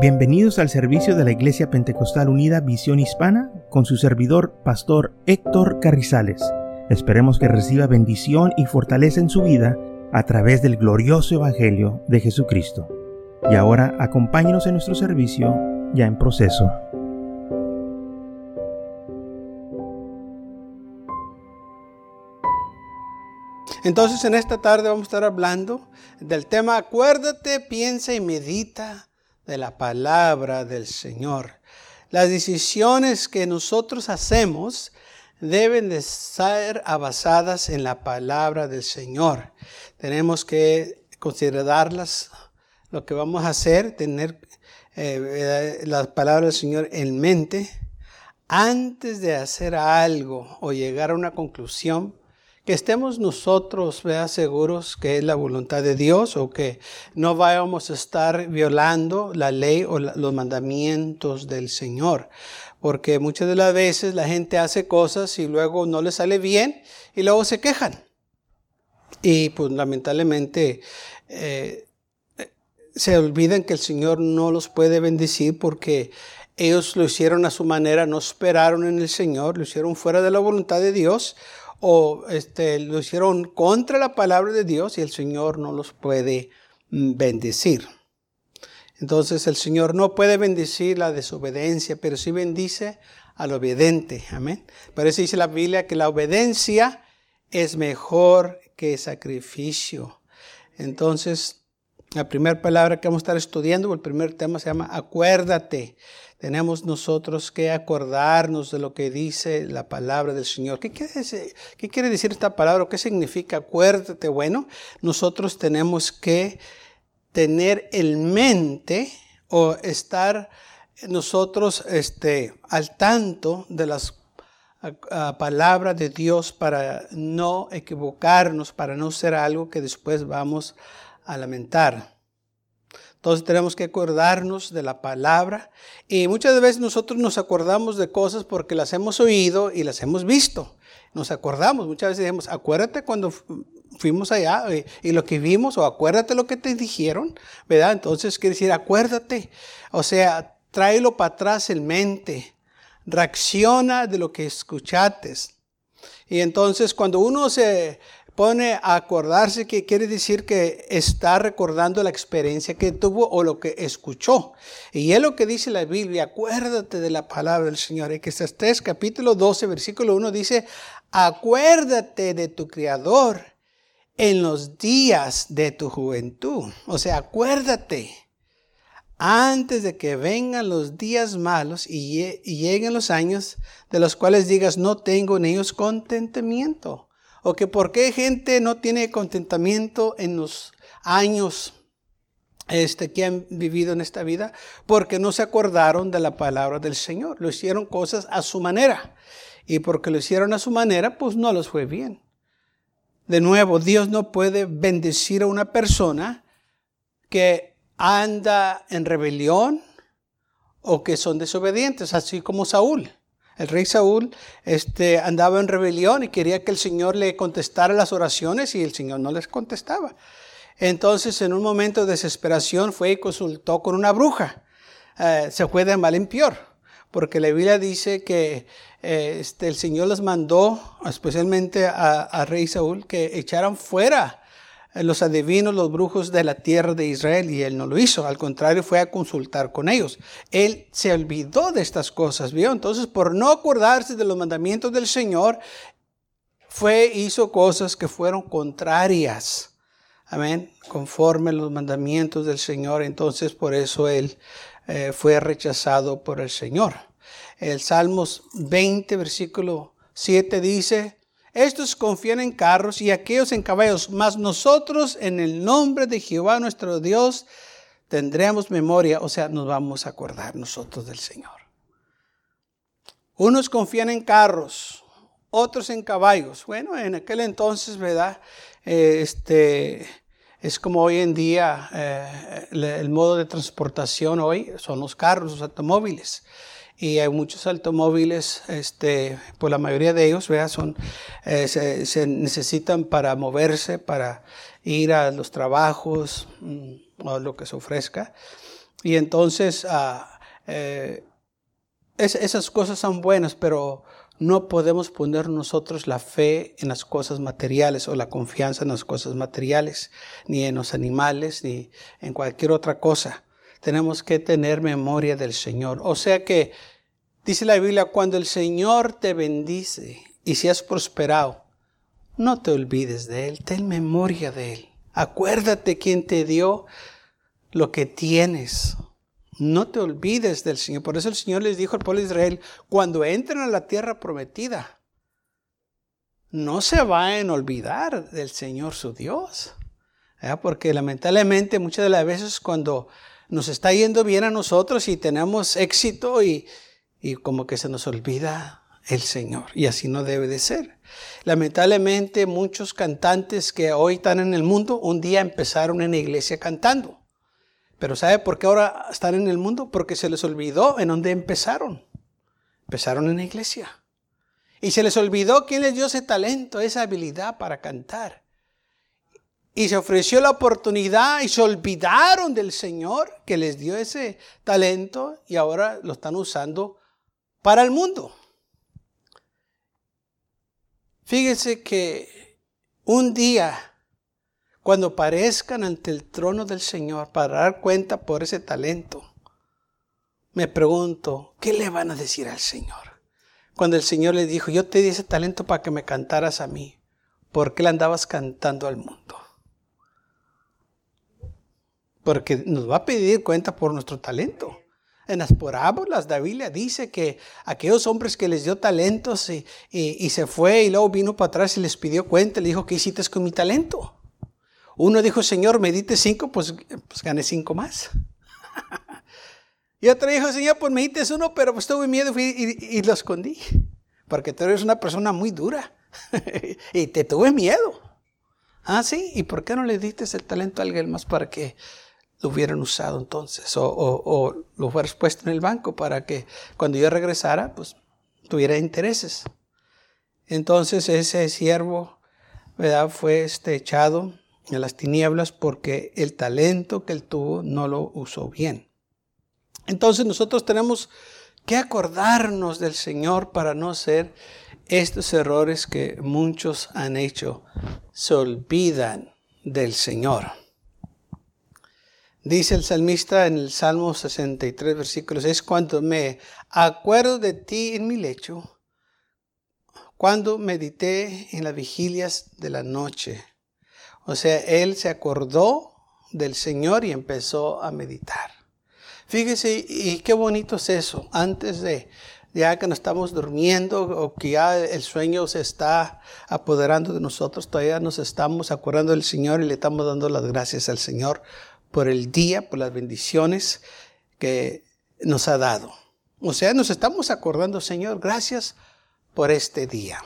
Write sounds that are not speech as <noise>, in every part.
Bienvenidos al servicio de la Iglesia Pentecostal Unida Visión Hispana con su servidor, Pastor Héctor Carrizales. Esperemos que reciba bendición y fortaleza en su vida a través del glorioso Evangelio de Jesucristo. Y ahora acompáñenos en nuestro servicio ya en proceso. Entonces en esta tarde vamos a estar hablando del tema acuérdate, piensa y medita de la palabra del Señor. Las decisiones que nosotros hacemos deben de ser basadas en la palabra del Señor. Tenemos que considerarlas, lo que vamos a hacer, tener eh, la palabra del Señor en mente antes de hacer algo o llegar a una conclusión que estemos nosotros vea, seguros que es la voluntad de Dios o que no vayamos a estar violando la ley o los mandamientos del Señor. Porque muchas de las veces la gente hace cosas y luego no le sale bien y luego se quejan. Y pues lamentablemente eh, se olvidan que el Señor no los puede bendecir porque ellos lo hicieron a su manera, no esperaron en el Señor, lo hicieron fuera de la voluntad de Dios o este, lo hicieron contra la palabra de Dios y el Señor no los puede mm, bendecir. Entonces el Señor no puede bendecir la desobediencia, pero sí bendice al obediente. Amén. Por eso dice la Biblia que la obediencia es mejor que sacrificio. Entonces, la primera palabra que vamos a estar estudiando, el primer tema se llama acuérdate tenemos nosotros que acordarnos de lo que dice la palabra del Señor. ¿Qué quiere decir, esta palabra? ¿Qué significa? Acuérdate. Bueno, nosotros tenemos que tener en mente o estar nosotros este, al tanto de las palabras de Dios para no equivocarnos, para no ser algo que después vamos a lamentar. Entonces tenemos que acordarnos de la palabra y muchas veces nosotros nos acordamos de cosas porque las hemos oído y las hemos visto. Nos acordamos, muchas veces decimos, acuérdate cuando fuimos allá y, y lo que vimos o acuérdate lo que te dijeron, ¿verdad? Entonces quiere decir, acuérdate, o sea, tráelo para atrás en mente, reacciona de lo que escuchaste. Y entonces cuando uno se pone a acordarse que quiere decir que está recordando la experiencia que tuvo o lo que escuchó. Y es lo que dice la Biblia, acuérdate de la palabra del Señor. tres capítulo 12, versículo 1 dice, acuérdate de tu Creador en los días de tu juventud. O sea, acuérdate antes de que vengan los días malos y lleguen los años de los cuales digas, no tengo en ellos contentamiento o que por qué gente no tiene contentamiento en los años este, que han vivido en esta vida, porque no se acordaron de la palabra del Señor. Lo hicieron cosas a su manera. Y porque lo hicieron a su manera, pues no les fue bien. De nuevo, Dios no puede bendecir a una persona que anda en rebelión o que son desobedientes, así como Saúl. El rey Saúl este, andaba en rebelión y quería que el Señor le contestara las oraciones y el Señor no les contestaba. Entonces, en un momento de desesperación, fue y consultó con una bruja. Eh, se fue de mal en peor, porque la Biblia dice que eh, este, el Señor les mandó, especialmente a, rey Saúl, que echaran fuera los adivinos, los brujos de la tierra de Israel, y él no lo hizo, al contrario, fue a consultar con ellos. Él se olvidó de estas cosas, ¿vio? Entonces, por no acordarse de los mandamientos del Señor, fue, hizo cosas que fueron contrarias, amén, conforme los mandamientos del Señor, entonces por eso él eh, fue rechazado por el Señor. El Salmos 20, versículo 7 dice, estos confían en carros y aquellos en caballos, mas nosotros en el nombre de Jehová nuestro Dios tendremos memoria, o sea, nos vamos a acordar nosotros del Señor. Unos confían en carros, otros en caballos. Bueno, en aquel entonces, ¿verdad? Eh, este, es como hoy en día eh, el modo de transportación hoy son los carros, los automóviles y hay muchos automóviles, este, pues la mayoría de ellos, ¿verdad? Son, eh, se, necesitan para moverse, para ir a los trabajos mm, o lo que se ofrezca. Y entonces ah, eh, esas cosas son buenas, pero no podemos poner nosotros la fe en las cosas materiales o la confianza en las cosas materiales, ni en los animales, ni en cualquier otra cosa. Tenemos que tener memoria del Señor. O sea que, dice la Biblia, cuando el Señor te bendice y si has prosperado, no te olvides de Él, ten memoria de Él. Acuérdate quién te dio lo que tienes. No te olvides del Señor. Por eso el Señor les dijo al pueblo de Israel, cuando entren a la tierra prometida, no se vayan a olvidar del Señor su Dios. Porque lamentablemente muchas de las veces cuando nos está yendo bien a nosotros y tenemos éxito y, y como que se nos olvida el Señor. Y así no debe de ser. Lamentablemente muchos cantantes que hoy están en el mundo, un día empezaron en la iglesia cantando. Pero ¿sabe por qué ahora están en el mundo? Porque se les olvidó en dónde empezaron. Empezaron en la iglesia. Y se les olvidó quién les dio ese talento, esa habilidad para cantar. Y se ofreció la oportunidad y se olvidaron del Señor que les dio ese talento y ahora lo están usando para el mundo. Fíjese que un día cuando parezcan ante el trono del Señor para dar cuenta por ese talento, me pregunto, ¿qué le van a decir al Señor? Cuando el Señor le dijo, yo te di ese talento para que me cantaras a mí, ¿por qué le andabas cantando al mundo? Porque nos va a pedir cuenta por nuestro talento. En las parábolas la Biblia dice que aquellos hombres que les dio talentos y, se fue y luego vino para atrás y les pidió cuenta, le dijo, ¿qué hiciste con mi talento? Uno dijo, Señor, me diste cinco, pues, pues gané cinco más. <laughs> y otro dijo, Señor, pues me diste uno, pero pues tuve miedo y, lo escondí. Porque tú eres una persona muy dura. <laughs> y te tuve miedo. Ah, sí. ¿Y por qué no le diste el talento a alguien más para que lo hubieran usado entonces? O, lo hubieras puesto en el banco para que cuando yo regresara, pues tuviera intereses. Entonces ese siervo, ¿verdad? Fue este, echado en las tinieblas porque el talento que él tuvo no lo usó bien. Entonces nosotros tenemos que acordarnos del Señor para no ser estos errores que muchos han hecho. Se olvidan del Señor. Dice el salmista en el Salmo 63, versículos, es cuando me acuerdo de ti en mi lecho, cuando medité en las vigilias de la noche. O sea, él se acordó del Señor y empezó a meditar. Fíjese, y qué bonito es eso, antes de ya que nos estamos durmiendo o que ya el sueño se está apoderando de nosotros, todavía nos estamos acordando del Señor y le estamos dando las gracias al Señor por el día, por las bendiciones que nos ha dado. O sea, nos estamos acordando, Señor, gracias por este día.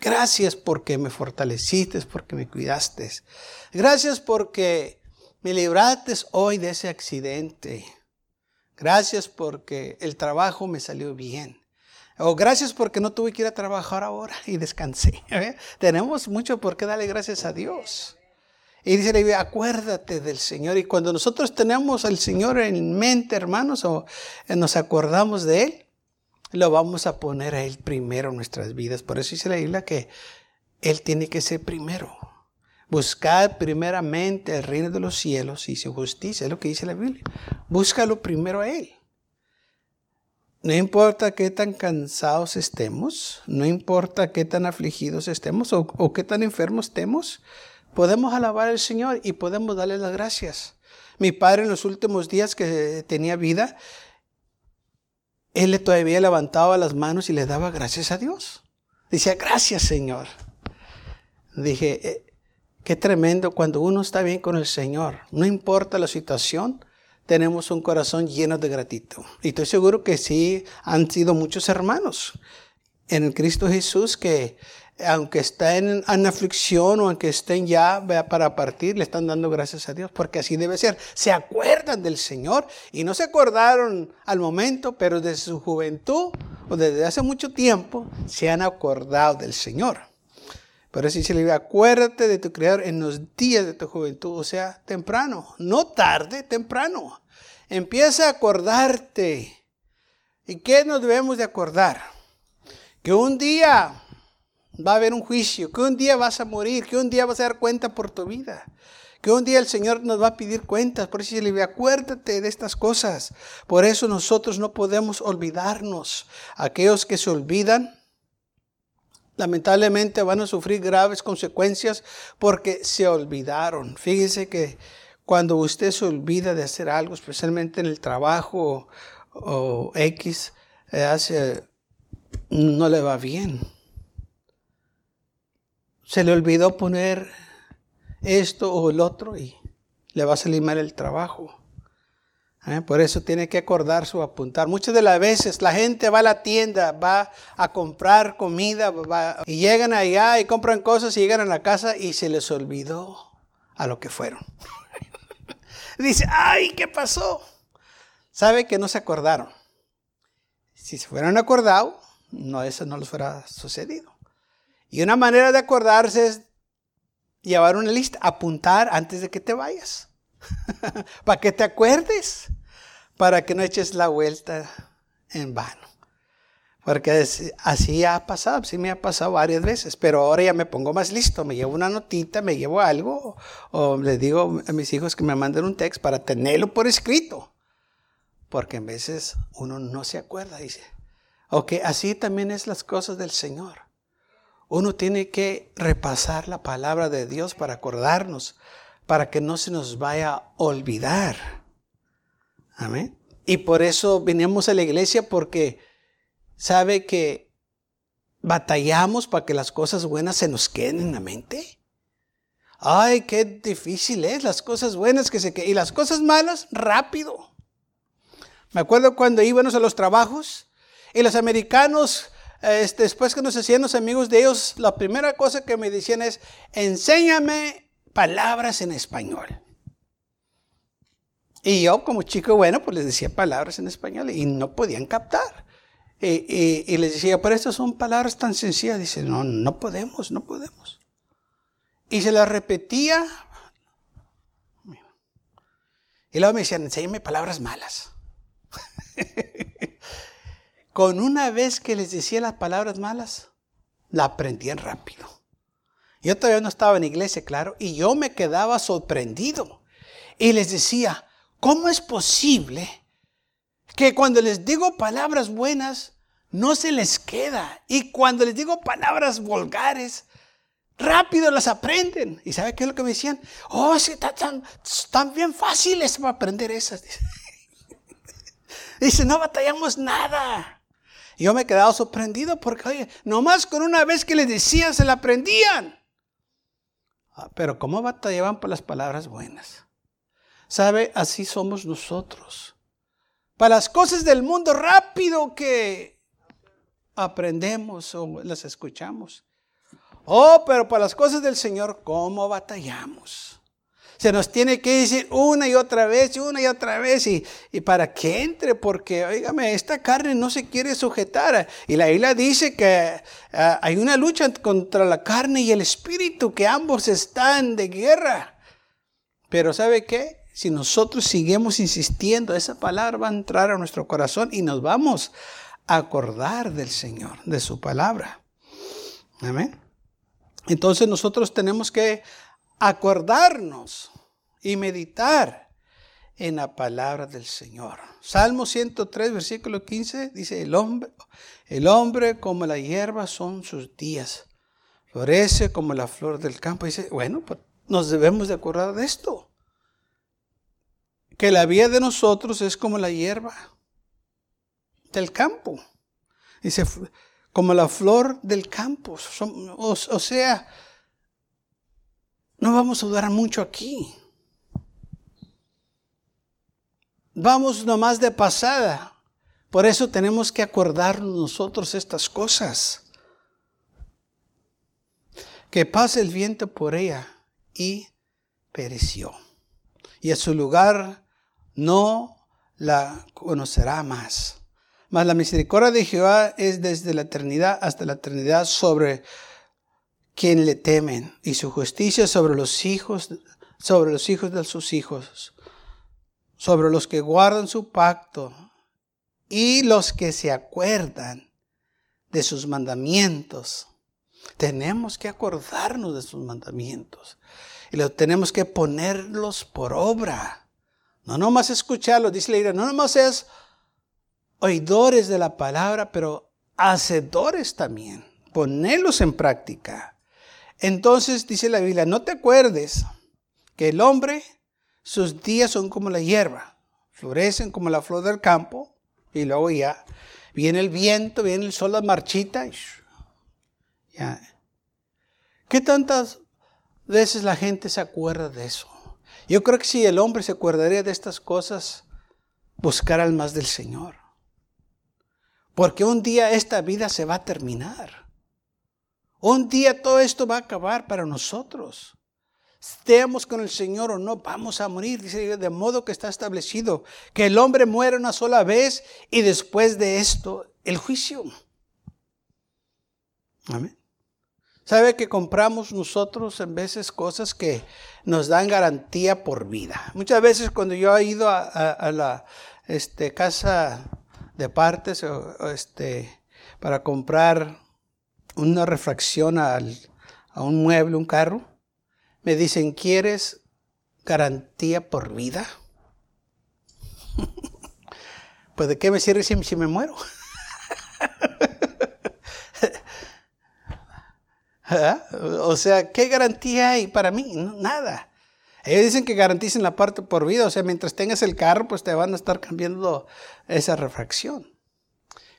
Gracias porque me fortaleciste, porque me cuidaste. Gracias porque me libraste hoy de ese accidente. Gracias porque el trabajo me salió bien. O gracias porque no tuve que ir a trabajar ahora y descansé. Tenemos mucho por qué darle gracias a Dios. Y dice la Biblia, acuérdate del Señor. Y cuando nosotros tenemos al Señor en mente, hermanos, o nos acordamos de Él, lo vamos a poner a Él primero en nuestras vidas. Por eso dice la Biblia que Él tiene que ser primero. Buscad primeramente el reino de los cielos y su justicia, es lo que dice la Biblia. Búscalo primero a Él. No importa qué tan cansados estemos, no importa qué tan afligidos estemos o, o qué tan enfermos estemos, podemos alabar al Señor y podemos darle las gracias. Mi padre en los últimos días que tenía vida, él todavía levantaba las manos y le daba gracias a Dios. Decía, gracias Señor. Dije, eh, qué tremendo cuando uno está bien con el Señor. No importa la situación, tenemos un corazón lleno de gratitud. Y estoy seguro que sí han sido muchos hermanos en Cristo Jesús que aunque estén en, aflicción o aunque estén ya para partir, le están dando gracias a Dios, porque así debe ser. Se acuerdan del Señor y no se acordaron al momento, pero desde su juventud o desde hace mucho tiempo se han acordado del Señor. Por eso dice le acuérdate de tu Creador en los días de tu juventud, o sea, temprano, no tarde, temprano. Empieza a acordarte. ¿Y qué nos debemos de acordar? Que un día va a haber un juicio, que un día vas a morir, que un día vas a dar cuenta por tu vida, que un día el Señor nos va a pedir cuentas. Por eso le acuérdate de estas cosas. Por eso nosotros no podemos olvidarnos. Aquellos que se olvidan, lamentablemente van a sufrir graves consecuencias porque se olvidaron. Fíjese que cuando usted se olvida de hacer algo, especialmente en el trabajo o, X, eh, hace, no le va bien. Se le olvidó poner esto o el otro y le va a salir mal el trabajo. ¿Eh? Por eso tiene que acordarse o apuntar. Muchas de las veces la gente va a la tienda, va a comprar comida y llegan allá y compran cosas y llegan a la casa y se les olvidó a lo que fueron. <laughs> Dice, ay, ¿qué pasó? Sabe que no se acordaron. Si se fueran acordado, no, eso no les fuera sucedido. Y una manera de acordarse es llevar una lista, apuntar antes de que te vayas. <laughs> para que te acuerdes, para que no eches la vuelta en vano. Porque así ha pasado, sí me ha pasado varias veces, pero ahora ya me pongo más listo, me llevo una notita, me llevo algo, o, les digo a mis hijos que me manden un texto para tenerlo por escrito. Porque en veces uno no se acuerda, dice. Ok, así también es las cosas del Señor. Uno tiene que repasar la palabra de Dios para acordarnos, para que no se nos vaya a olvidar. Amén. Y por eso vinimos a la iglesia porque sabe que batallamos para que las cosas buenas se nos queden en la mente. Ay, qué difícil es las cosas buenas que se queden. Y las cosas malas, rápido. Me acuerdo cuando íbamos a los trabajos y los americanos este, después que nos hacían los amigos de ellos, la primera cosa que me decían es, enséñame palabras en español. Y yo como chico bueno, pues les decía palabras en español y no podían captar. Y, les decía, pero estas son palabras tan sencillas. Dice, no, no podemos, no podemos. Y se las repetía. Y luego me decían, enséñame palabras malas. <laughs> con una vez que les decía las palabras malas, la aprendían rápido. Yo todavía no estaba en iglesia, claro, y yo me quedaba sorprendido. Y les decía, ¿cómo es posible que cuando les digo palabras buenas, no se les queda? Y cuando les digo palabras vulgares, rápido las aprenden. ¿Y sabe qué es lo que me decían? Oh, sí, están, tan bien fáciles para aprender esas. <laughs> Dice, no batallamos nada yo me he quedado sorprendido porque, oye, nomás con una vez que les decían se la aprendían. Ah, pero ¿cómo batallaban por las palabras buenas? ¿Sabe? Así somos nosotros. Para las cosas del mundo rápido que aprendemos o las escuchamos. Oh, pero para las cosas del Señor, ¿cómo batallamos? Se nos tiene que decir una y otra vez, una y otra vez, y, para que entre, porque, oígame, esta carne no se quiere sujetar. Y la isla dice que ah, hay una lucha contra la carne y el espíritu, que ambos están de guerra. Pero ¿sabe qué? Si nosotros seguimos insistiendo, esa palabra va a entrar a nuestro corazón y nos vamos a acordar del Señor, de su palabra. Amén. Entonces nosotros tenemos que acordarnos y meditar en la palabra del Señor. Salmo 103, versículo 15 dice, el hombre, el hombre como la hierba son sus días, florece como la flor del campo. Dice, bueno, pues nos debemos de acordar de esto, que la vida de nosotros es como la hierba del campo. Dice, como la flor del campo. o sea, no vamos a durar mucho aquí. Vamos nomás de pasada. Por eso tenemos que acordarnos nosotros estas cosas. Que pase el viento por ella y pereció. Y a su lugar no la conocerá más. Mas la misericordia de Jehová es desde la eternidad hasta la eternidad sobre quien le temen, y su justicia sobre los hijos, sobre los hijos de sus hijos, sobre los que guardan su pacto y los que se acuerdan de sus mandamientos. Tenemos que acordarnos de sus mandamientos y lo tenemos que ponerlos por obra. No nomás escucharlos, dice la Biblia, no nomás es oidores de la palabra, pero hacedores también. Ponerlos en práctica. Entonces dice la Biblia, no te acuerdes que el hombre, sus días son como la hierba, florecen como la flor del campo, y luego ya viene el viento, viene el sol, la marchita, y ya. ¿Qué tantas veces la gente se acuerda de eso? Yo creo que si el hombre se acordaría de estas cosas, buscar al más del Señor. Porque un día esta vida se va a terminar. Un día todo esto va a acabar para nosotros. Estemos con el Señor o no, vamos a morir. Dice, de modo que está establecido que el hombre muere una sola vez y después de esto el juicio. Amén. ¿Sabe que compramos nosotros en veces cosas que nos dan garantía por vida? Muchas veces cuando yo he ido a, la este, casa de partes este, para comprar una refracción al, a un mueble, un carro, me dicen, ¿quieres garantía por vida? <laughs> pues de qué me sirve si, me muero. <laughs> ¿Ah? O sea, ¿qué garantía hay para mí? nada. Ellos dicen que garanticen la parte por vida, o sea, mientras tengas el carro, pues te van a estar cambiando esa refracción.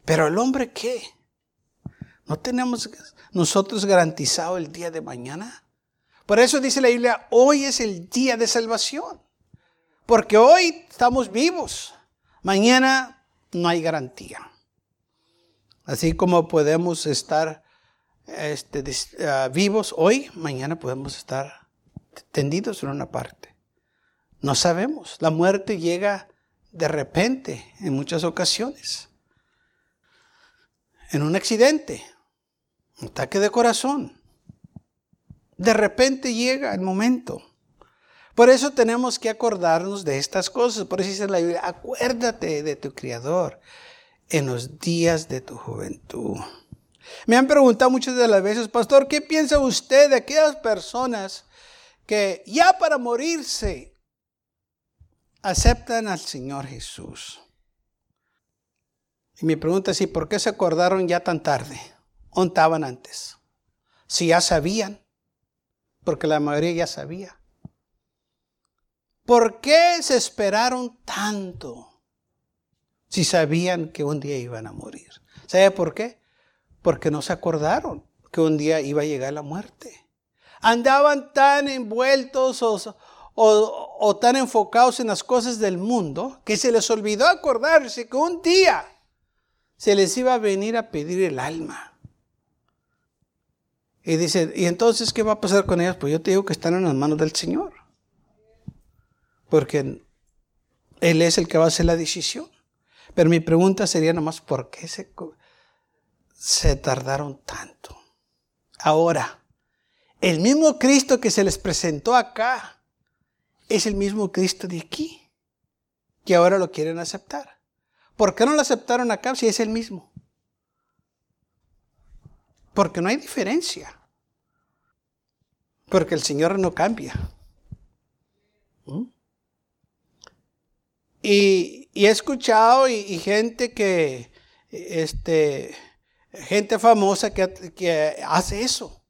Pero el hombre, ¿qué? ¿No tenemos nosotros garantizado el día de mañana? Por eso dice la Biblia, hoy es el día de salvación. Porque hoy estamos vivos. Mañana no hay garantía. Así como podemos estar este, ah, vivos hoy, mañana podemos estar tendidos en una parte. No sabemos. La muerte llega de repente en muchas ocasiones. En un accidente, un ataque de corazón. De repente llega el momento. Por eso tenemos que acordarnos de estas cosas. Por eso dice la Biblia, acuérdate de tu Creador en los días de tu juventud. Me han preguntado muchas de las veces, pastor, ¿qué piensa usted de aquellas personas que ya para morirse aceptan al Señor Jesús? Y mi pregunta es, ¿y por qué se acordaron ya tan tarde? ¿O estaban antes? Si ya sabían, porque la mayoría ya sabía. ¿Por qué se esperaron tanto si sabían que un día iban a morir? ¿Sabe por qué? porque no se acordaron que un día iba a llegar la muerte. Andaban tan envueltos o, tan enfocados en las cosas del mundo que se les olvidó acordarse que un día se les iba a venir a pedir el alma. Y dice, ¿y entonces qué va a pasar con ellos? Pues yo te digo que están en las manos del Señor. Porque Él es el que va a hacer la decisión. Pero mi pregunta sería nomás, ¿por qué se, se tardaron tanto. Ahora, el mismo Cristo que se les presentó acá es el mismo Cristo de aquí, que ahora lo quieren aceptar. ¿Por qué no lo aceptaron acá si es el mismo? Porque no hay diferencia. Porque el Señor no cambia. ¿Mm? Y, he escuchado y gente que este, gente famosa que, hace eso.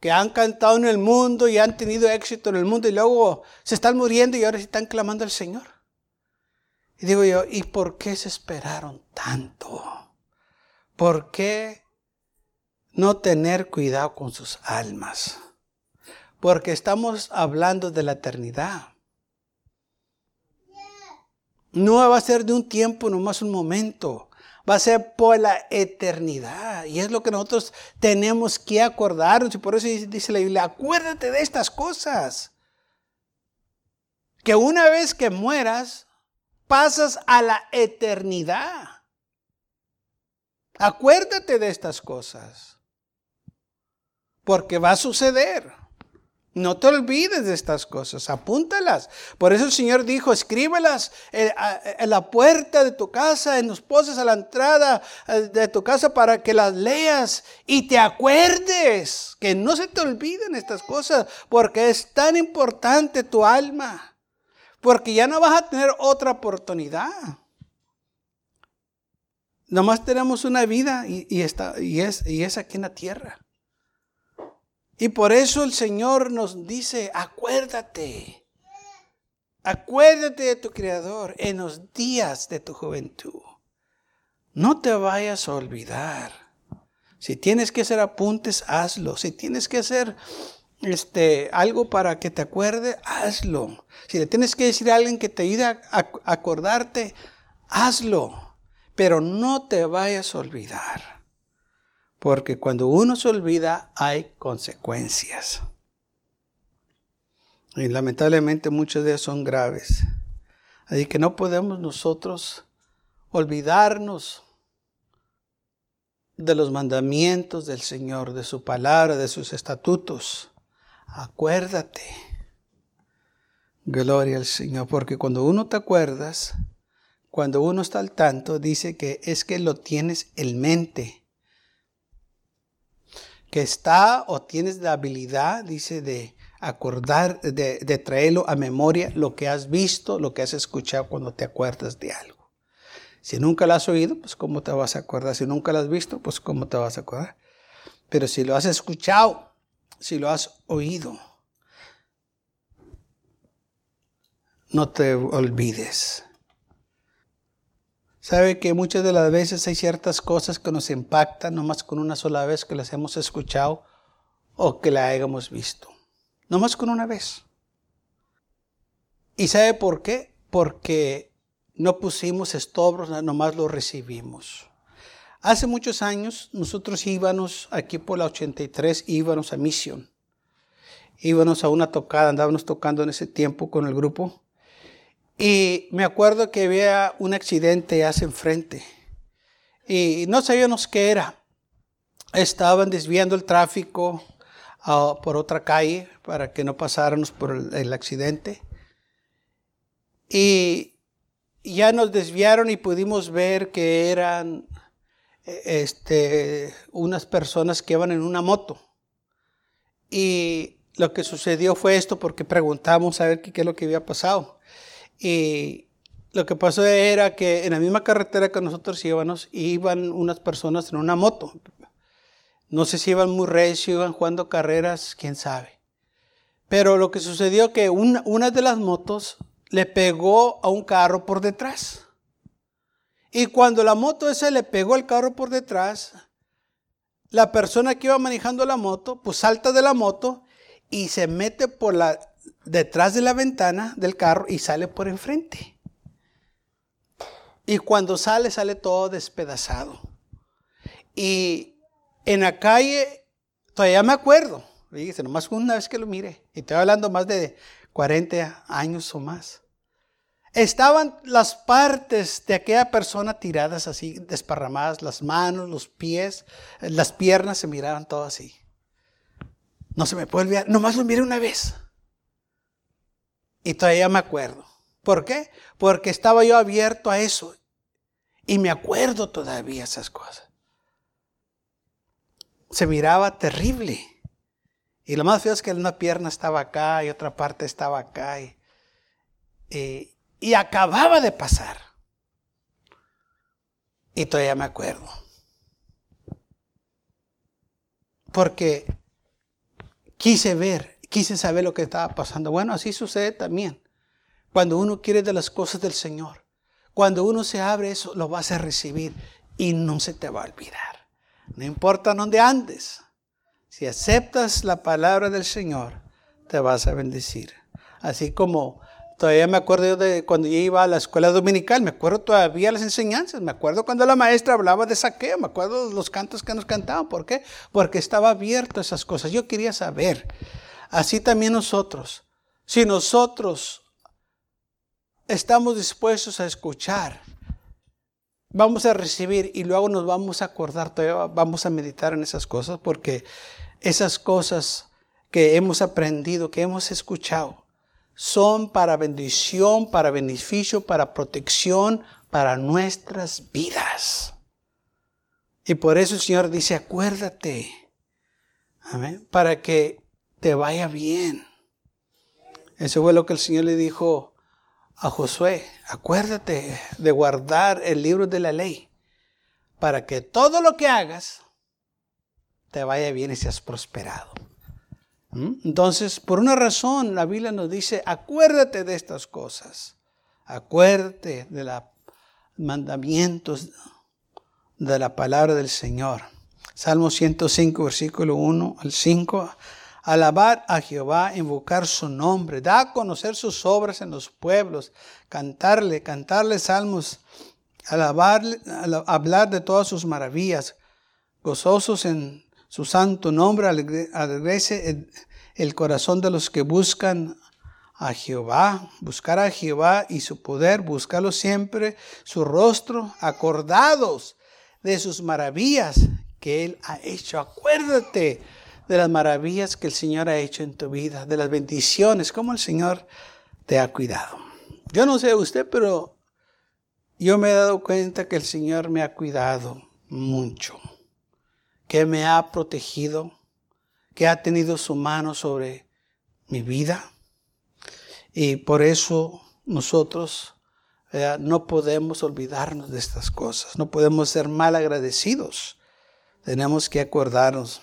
Que han cantado en el mundo y han tenido éxito en el mundo y luego se están muriendo y ahora se están clamando al Señor. Y digo yo, ¿y por qué se esperaron tanto? ¿Por qué no tener cuidado con sus almas? Porque estamos hablando de la eternidad. No va a ser de un tiempo, nomás un momento va a ser por la eternidad. Y es lo que nosotros tenemos que acordarnos. Y por eso dice la Biblia, acuérdate de estas cosas. Que una vez que mueras, pasas a la eternidad. Acuérdate de estas cosas. Porque va a suceder. No te olvides de estas cosas, apúntalas. Por eso el Señor dijo, escríbelas en la puerta de tu casa, en los postes a la entrada eh, de tu casa para que las leas y te acuerdes, que no se te olviden estas cosas, porque es tan importante tu alma, porque ya no vas a tener otra oportunidad. Nomás tenemos una vida y, está, y, es, y es aquí en la tierra. Y por eso el Señor nos dice, acuérdate, acuérdate de tu Creador en los días de tu juventud. No te vayas a olvidar. Si tienes que hacer apuntes, hazlo. Si tienes que hacer este, algo para que te acuerde, hazlo. Si le tienes que decir a alguien que te ayude a acordarte, hazlo. Pero no te vayas a olvidar. Porque cuando uno se olvida hay consecuencias. Y lamentablemente muchas de ellas son graves. Así que no podemos nosotros olvidarnos de los mandamientos del Señor, de su palabra, de sus estatutos. Acuérdate. Gloria al Señor, porque cuando uno te acuerdas, cuando uno está al tanto, dice que es que lo tienes en mente que está o tienes la habilidad, dice, de acordar, de, traerlo a memoria lo que has visto, lo que has escuchado cuando te acuerdas de algo. Si nunca lo has oído, pues cómo te vas a acordar. Si nunca lo has visto, pues cómo te vas a acordar. Pero si lo has escuchado, si lo has oído, no te olvides. Sabe que muchas de las veces hay ciertas cosas que nos impactan nomás con una sola vez que las hemos escuchado o que la hayamos visto. Nomás con una vez. ¿Y sabe por qué? Porque no pusimos estobros, nomás lo recibimos. Hace muchos años nosotros íbamos aquí por la 83, íbamos a misión. Íbamos a una tocada, andábamos tocando en ese tiempo con el grupo. Y me acuerdo que había un accidente hace enfrente. Y no sabíamos qué era. Estaban desviando el tráfico ah, por otra calle para que no pasáramos por el, accidente. Y ya nos desviaron y pudimos ver que eran este, unas personas que iban en una moto. Y lo que sucedió fue esto porque preguntamos a ver qué, qué es lo que había pasado. Y lo que pasó era que en la misma carretera que nosotros íbamos, iban unas personas en una moto. No sé si iban muy recio, iban jugando carreras, quién sabe. Pero lo que sucedió que una, una de las motos le pegó a un carro por detrás. Y cuando la moto esa le pegó al carro por detrás, la persona que iba manejando la moto, pues salta de la moto y se mete por la detrás de la ventana del carro y sale por enfrente. Y cuando sale, sale todo despedazado. Y en la calle, todavía me acuerdo, fíjese, nomás una vez que lo mire, y estoy hablando más de 40 años o más. Estaban las partes de aquella persona tiradas así, desparramadas, las manos, los pies, las piernas se miraban todo así. No se me puede olvidar, nomás lo miré una vez. Y todavía me acuerdo. ¿Por qué? Porque estaba yo abierto a eso. Y me acuerdo todavía esas cosas. Se miraba terrible. Y lo más feo es que una pierna estaba acá y otra parte estaba acá. Y, y acababa de pasar. Y todavía me acuerdo. Porque quise ver quise saber lo que estaba pasando. Bueno, así sucede también. Cuando uno quiere de las cosas del Señor, cuando uno se abre eso, lo vas a recibir y no se te va a olvidar. No importa dónde andes, si aceptas la palabra del Señor, te vas a bendecir. Así como todavía me acuerdo de cuando yo iba a la escuela dominical, me acuerdo todavía las enseñanzas, me acuerdo cuando la maestra hablaba de saqueo, me acuerdo los cantos que nos cantaban. ¿Por qué? Porque estaba abierto a esas cosas. Yo quería saber. Así también nosotros. Si nosotros estamos dispuestos a escuchar, vamos a recibir y luego nos vamos a acordar, todavía vamos a meditar en esas cosas, porque esas cosas que hemos aprendido, que hemos escuchado, son para bendición, para beneficio, para protección, para nuestras vidas. Y por eso el Señor dice, acuérdate, amén, para que te vaya bien. Eso fue lo que el Señor le dijo a Josué, acuérdate de guardar el libro de la ley, para que todo lo que hagas te vaya bien y seas prosperado. ¿Mm? Entonces, por una razón, la Biblia nos dice, acuérdate de estas cosas, acuérdate de los mandamientos de la palabra del Señor. Salmo 105, versículo 1 al 5. Alabar a Jehová, invocar su nombre, da a conocer sus obras en los pueblos, cantarle, cantarle salmos, alabarle, hablar de todas sus maravillas, gozosos en su santo nombre, alegrece el, el corazón de los que buscan a Jehová, buscar a Jehová y su poder, buscarlo siempre, su rostro, acordados de sus maravillas que Él ha hecho. Acuérdate de las maravillas que el Señor ha hecho en tu vida, de las bendiciones, como el Señor te ha cuidado. Yo no sé usted, pero yo me he dado cuenta que el Señor me ha cuidado mucho, que me ha protegido, que ha tenido su mano sobre mi vida. Y por eso nosotros no podemos olvidarnos de estas cosas, no podemos ser mal agradecidos. Tenemos que acordarnos.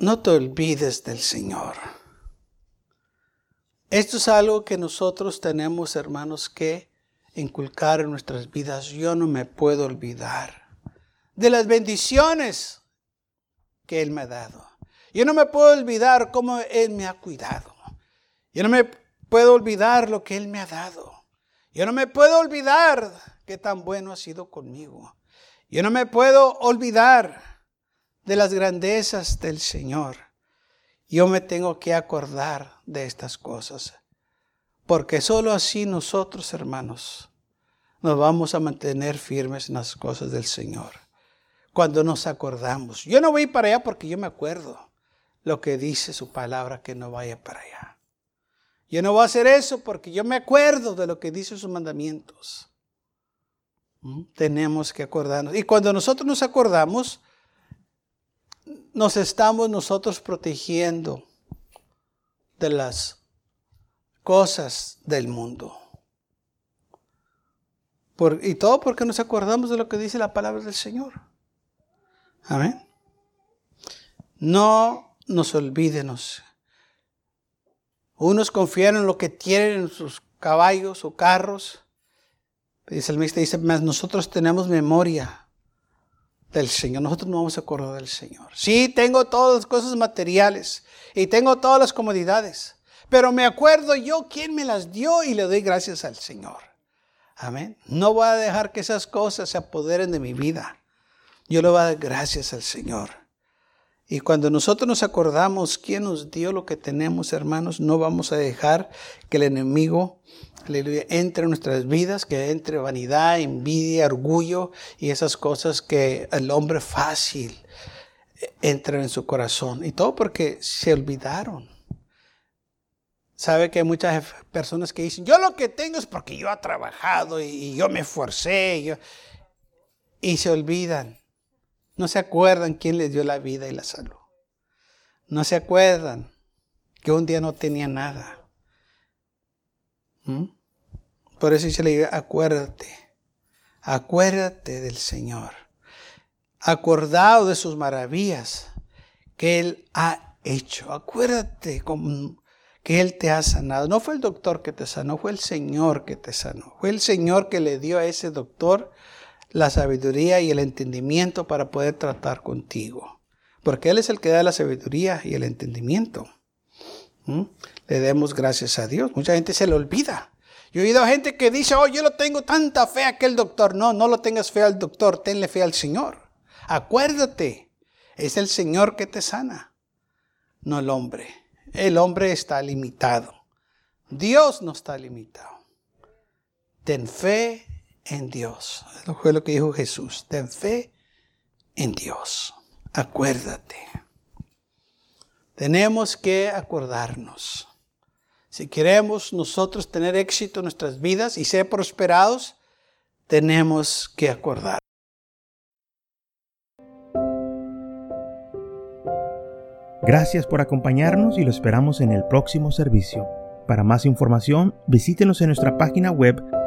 No te olvides del Señor. Esto es algo que nosotros tenemos, hermanos, que inculcar en nuestras vidas. Yo no me puedo olvidar de las bendiciones que Él me ha dado. Yo no me puedo olvidar cómo Él me ha cuidado. Yo no me puedo olvidar lo que Él me ha dado. Yo no me puedo olvidar qué tan bueno ha sido conmigo. Yo no me puedo olvidar de las grandezas del Señor. Yo me tengo que acordar de estas cosas. Porque solo así nosotros, hermanos, nos vamos a mantener firmes en las cosas del Señor. Cuando nos acordamos. Yo no voy para allá porque yo me acuerdo lo que dice su palabra que no vaya para allá. Yo no voy a hacer eso porque yo me acuerdo de lo que dice sus mandamientos. ¿Mm? Tenemos que acordarnos. Y cuando nosotros nos acordamos, nos estamos nosotros protegiendo de las cosas del mundo. y todo porque nos acordamos de lo que dice la palabra del Señor. Amén. No nos olvídenos unos confían en lo que tienen en sus caballos o carros. Dice el ministro, dice, más nosotros tenemos memoria del Señor. Nosotros no vamos a acordar del Señor. Sí, tengo todas las cosas materiales y tengo todas las comodidades. Pero me acuerdo yo quién me las dio y le doy gracias al Señor. Amén. No voy a dejar que esas cosas se apoderen de mi vida. Yo le voy a dar gracias al Señor. Y cuando nosotros nos acordamos quién nos dio lo que tenemos, hermanos, no vamos a dejar que el enemigo entre en nuestras vidas, que entre vanidad, envidia, orgullo y esas cosas que el hombre fácil entra en su corazón. Y todo porque se olvidaron. Sabe que hay muchas personas que dicen, yo lo que tengo es porque yo he trabajado y, yo me esforcé. y se olvidan no se acuerdan quién les dio la vida y la salud. No se acuerdan que un día no tenía nada. ¿Mm? Por eso dice la iglesia, acuérdate, acuérdate del Señor. Acordado de sus maravillas que Él ha hecho. Acuérdate que Él te ha sanado. No fue el doctor que te sanó, fue el Señor que te sanó. Fue el Señor que le dio a ese doctor la sabiduría y el entendimiento para poder tratar contigo. Porque Él es el que da la sabiduría y el entendimiento. ¿Mm? Le demos gracias a Dios. Mucha gente se le olvida. Yo he oído a gente que dice, oh, yo lo tengo tanta fe a aquel doctor. No, no lo tengas fe al doctor, tenle fe al Señor. Acuérdate, es el Señor que te sana, no el hombre. El hombre está limitado. Dios no está limitado. Ten fe en Dios. Eso fue lo que dijo Jesús. Ten fe en Dios. acuérdate. Tenemos que acordarnos. Si queremos nosotros tener éxito en nuestras vidas y ser prosperados, tenemos que acordar. Gracias por acompañarnos y lo esperamos en el próximo servicio. Para más información, visítenos en nuestra página web